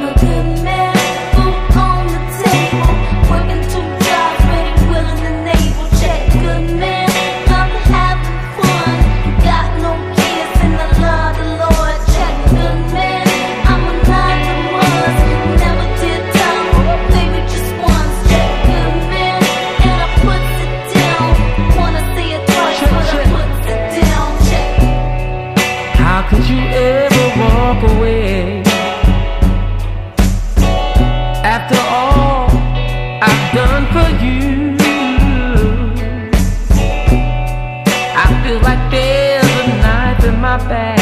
no Feels like there's a knife in my back.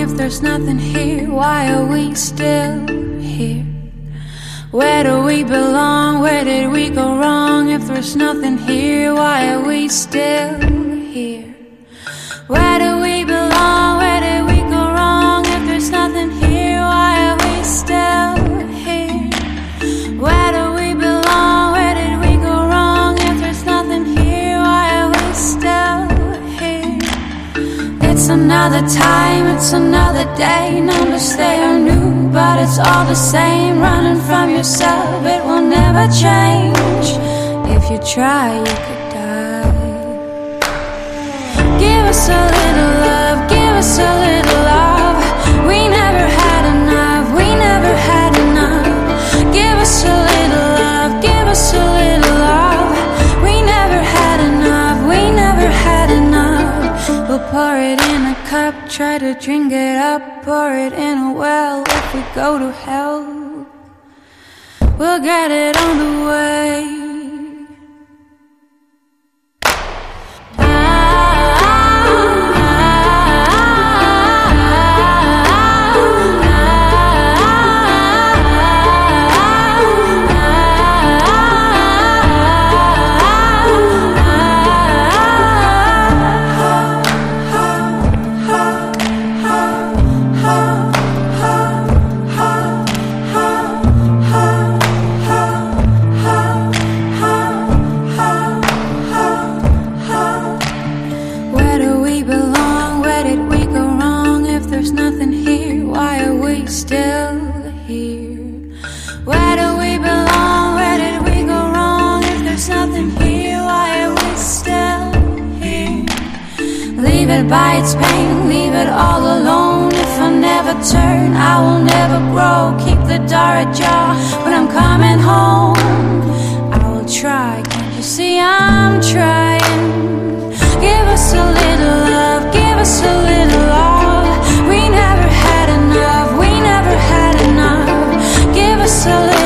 if there's nothing here? Why are we still here? Where do we belong? Where did we go wrong? If there's nothing here, why are we still here? Where do another time, it's another day. Numbers they are new, but it's all the same. Running from yourself, it will never change. If you try, you could die. Give us a little love, give us a little. try to drink it up, pour it in a well. If we go to hell, we'll get it on the way. it by its pain, leave it all alone. If I never turn, I will never grow. Keep the door ajar when I'm coming home. I will try, can't you see I'm trying? Give us a little love, give us a little love. We never had enough, we never had enough. Give us a little.